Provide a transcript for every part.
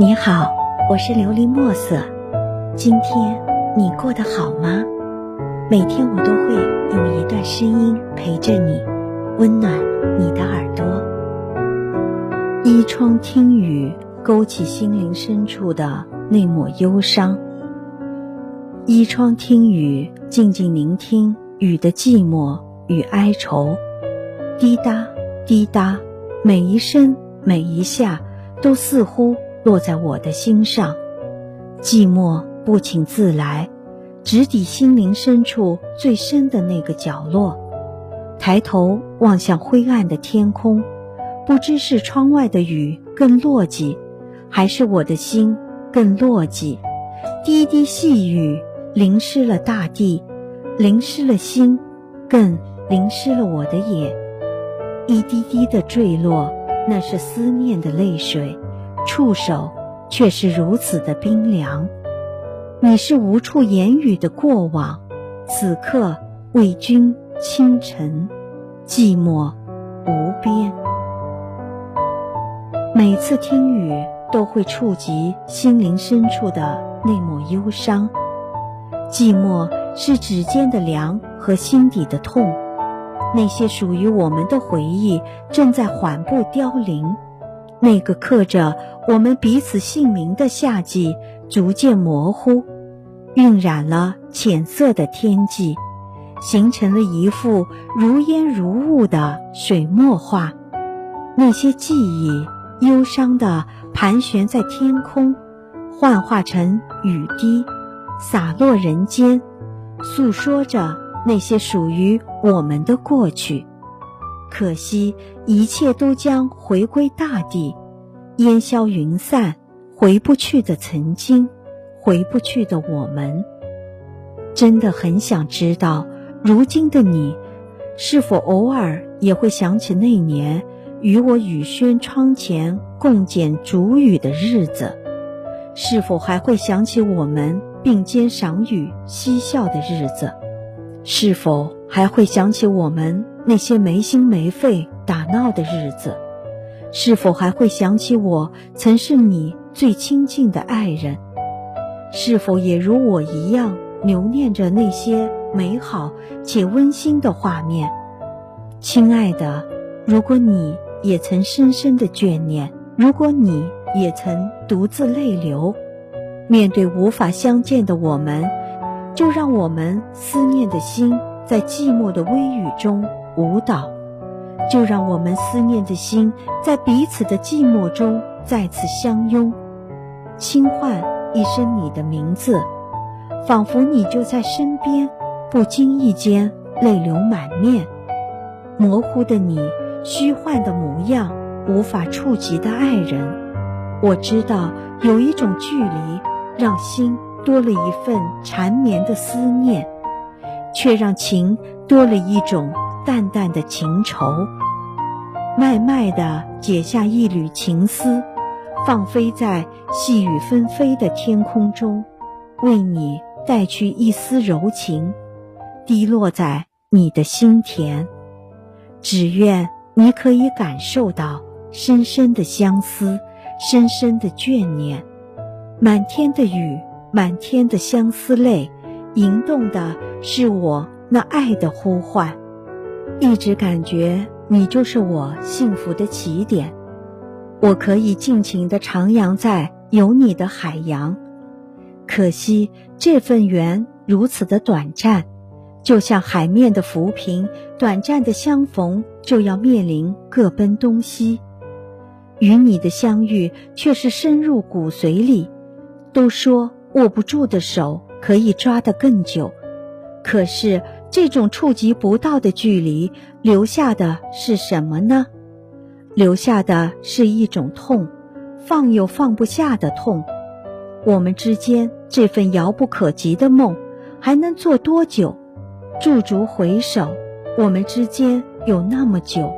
你好，我是琉璃墨色。今天你过得好吗？每天我都会用一段声音陪着你，温暖你的耳朵。依窗听雨，勾起心灵深处的那抹忧伤。依窗听雨，静静聆听雨的寂寞与哀愁。滴答滴答，每一声每一下，都似乎落在我的心上。寂寞不请自来，直抵心灵深处最深的那个角落。抬头望向灰暗的天空，不知是窗外的雨更落寂，还是我的心更落寂。滴滴细雨淋湿了大地，淋湿了心，更淋湿了我的眼。一滴滴的坠落，那是思念的泪水，触手却是如此的冰凉。你是无处言语的过往，此刻为君倾城，寂寞无边。每次听雨，都会触及心灵深处的那抹忧伤。寂寞是指尖的凉和心底的痛。那些属于我们的回忆正在缓步凋零，那个刻着我们彼此姓名的夏季逐渐模糊，晕染了浅色的天际，形成了一幅如烟如雾的水墨画。那些记忆忧伤的盘旋在天空，幻化成雨滴，洒落人间，诉说着。那些属于我们的过去，可惜一切都将回归大地，烟消云散，回不去的曾经，回不去的我们。真的很想知道，如今的你，是否偶尔也会想起那年与我雨轩窗前共剪竹雨的日子？是否还会想起我们并肩赏雨嬉笑的日子？是否还会想起我们那些没心没肺打闹的日子？是否还会想起我曾是你最亲近的爱人？是否也如我一样留念着那些美好且温馨的画面？亲爱的，如果你也曾深深的眷念，如果你也曾独自泪流，面对无法相见的我们。就让我们思念的心在寂寞的微雨中舞蹈，就让我们思念的心在彼此的寂寞中再次相拥，轻唤一声你的名字，仿佛你就在身边，不经意间泪流满面。模糊的你，虚幻的模样，无法触及的爱人，我知道有一种距离，让心。多了一份缠绵的思念，却让情多了一种淡淡的情愁。慢慢的解下一缕情丝，放飞在细雨纷飞的天空中，为你带去一丝柔情，滴落在你的心田。只愿你可以感受到深深的相思，深深的眷念。满天的雨。满天的相思泪，吟动的是我那爱的呼唤。一直感觉你就是我幸福的起点，我可以尽情的徜徉在有你的海洋。可惜这份缘如此的短暂，就像海面的浮萍，短暂的相逢就要面临各奔东西。与你的相遇却是深入骨髓里。都说。握不住的手可以抓得更久，可是这种触及不到的距离，留下的是什么呢？留下的是一种痛，放又放不下的痛。我们之间这份遥不可及的梦，还能做多久？驻足回首，我们之间有那么久，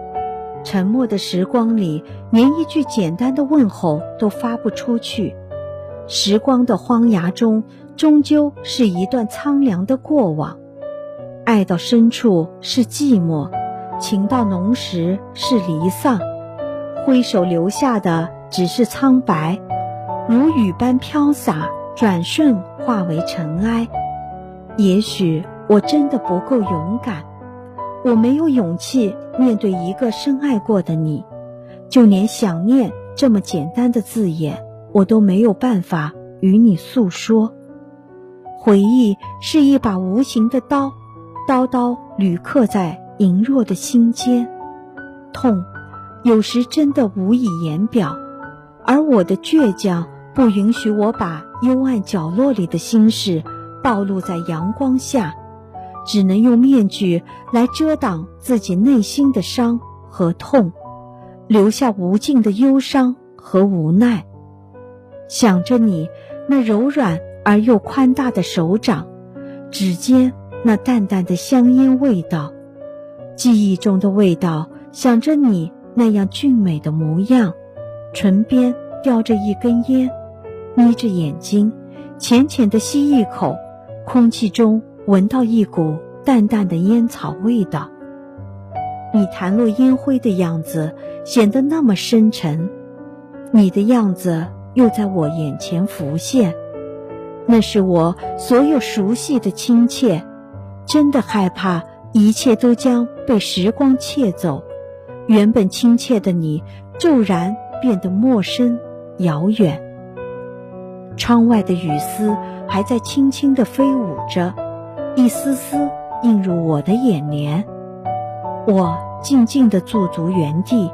沉默的时光里，连一句简单的问候都发不出去。时光的荒崖中，终究是一段苍凉的过往。爱到深处是寂寞，情到浓时是离散。挥手留下的只是苍白，如雨般飘洒，转瞬化为尘埃。也许我真的不够勇敢，我没有勇气面对一个深爱过的你，就连想念这么简单的字眼，我都没有办法与你诉说。回忆是一把无形的刀，刀刀屡刻在羸弱的心间，痛，有时真的无以言表。而我的倔强不允许我把幽暗角落里的心事暴露在阳光下，只能用面具来遮挡自己内心的伤和痛，留下无尽的忧伤和无奈。想着你那柔软。而又宽大的手掌，指尖那淡淡的香烟味道，记忆中的味道，想着你那样俊美的模样，唇边叼着一根烟，眯着眼睛，浅浅的吸一口，空气中闻到一股淡淡的烟草味道。你弹落烟灰的样子显得那么深沉，你的样子又在我眼前浮现。那是我所有熟悉的亲切，真的害怕一切都将被时光窃走，原本亲切的你骤然变得陌生遥远。窗外的雨丝还在轻轻地飞舞着，一丝丝映入我的眼帘。我静静地驻足原地，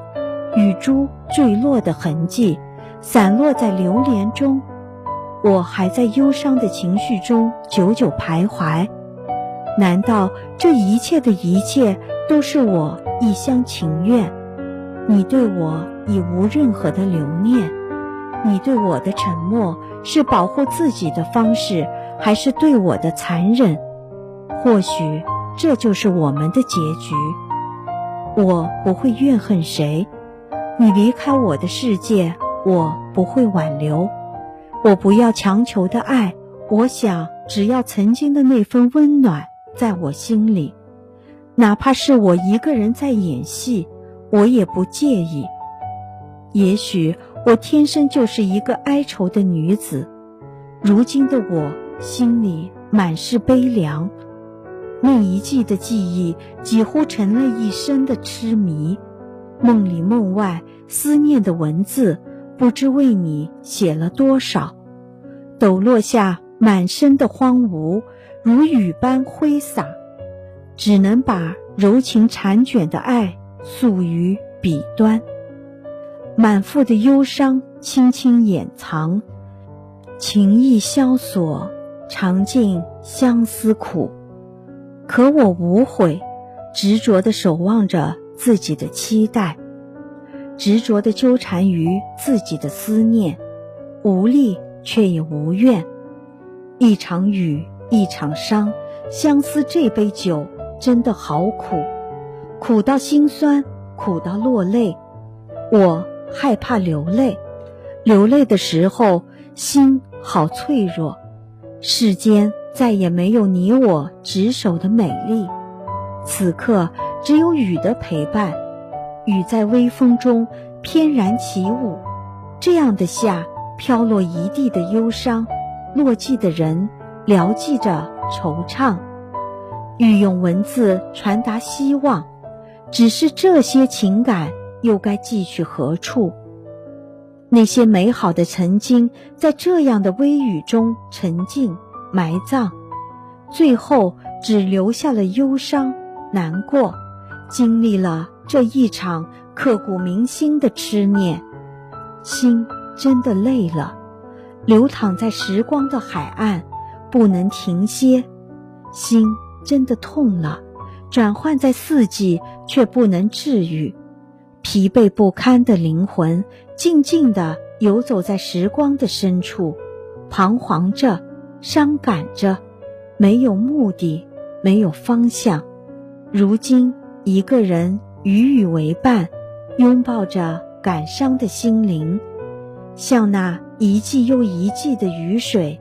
雨珠坠落的痕迹散落在流连中。我还在忧伤的情绪中久久徘徊，难道这一切的一切都是我一厢情愿？你对我已无任何的留念，你对我的沉默是保护自己的方式，还是对我的残忍？或许这就是我们的结局。我不会怨恨谁，你离开我的世界，我不会挽留。我不要强求的爱，我想只要曾经的那份温暖在我心里，哪怕是我一个人在演戏，我也不介意。也许我天生就是一个哀愁的女子，如今的我心里满是悲凉，那一季的记忆几乎成了一生的痴迷，梦里梦外思念的文字。不知为你写了多少，抖落下满身的荒芜，如雨般挥洒，只能把柔情缠卷的爱诉于笔端。满腹的忧伤轻轻掩藏，情意萧索，尝尽相思苦。可我无悔，执着地守望着自己的期待。执着地纠缠于自己的思念，无力却也无怨。一场雨，一场伤，相思这杯酒真的好苦，苦到心酸，苦到落泪。我害怕流泪，流泪的时候心好脆弱。世间再也没有你我执手的美丽，此刻只有雨的陪伴。雨在微风中翩然起舞，这样的夏，飘落一地的忧伤，落寂的人聊寄着惆怅。欲用文字传达希望，只是这些情感又该寄去何处？那些美好的曾经，在这样的微雨中沉静埋葬，最后只留下了忧伤难过，经历了。这一场刻骨铭心的痴念，心真的累了，流淌在时光的海岸，不能停歇；心真的痛了，转换在四季，却不能治愈。疲惫不堪的灵魂，静静地游走在时光的深处，彷徨着，伤感着，没有目的，没有方向。如今一个人。与雨为伴，拥抱着感伤的心灵，像那一季又一季的雨水，